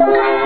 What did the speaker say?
Bye.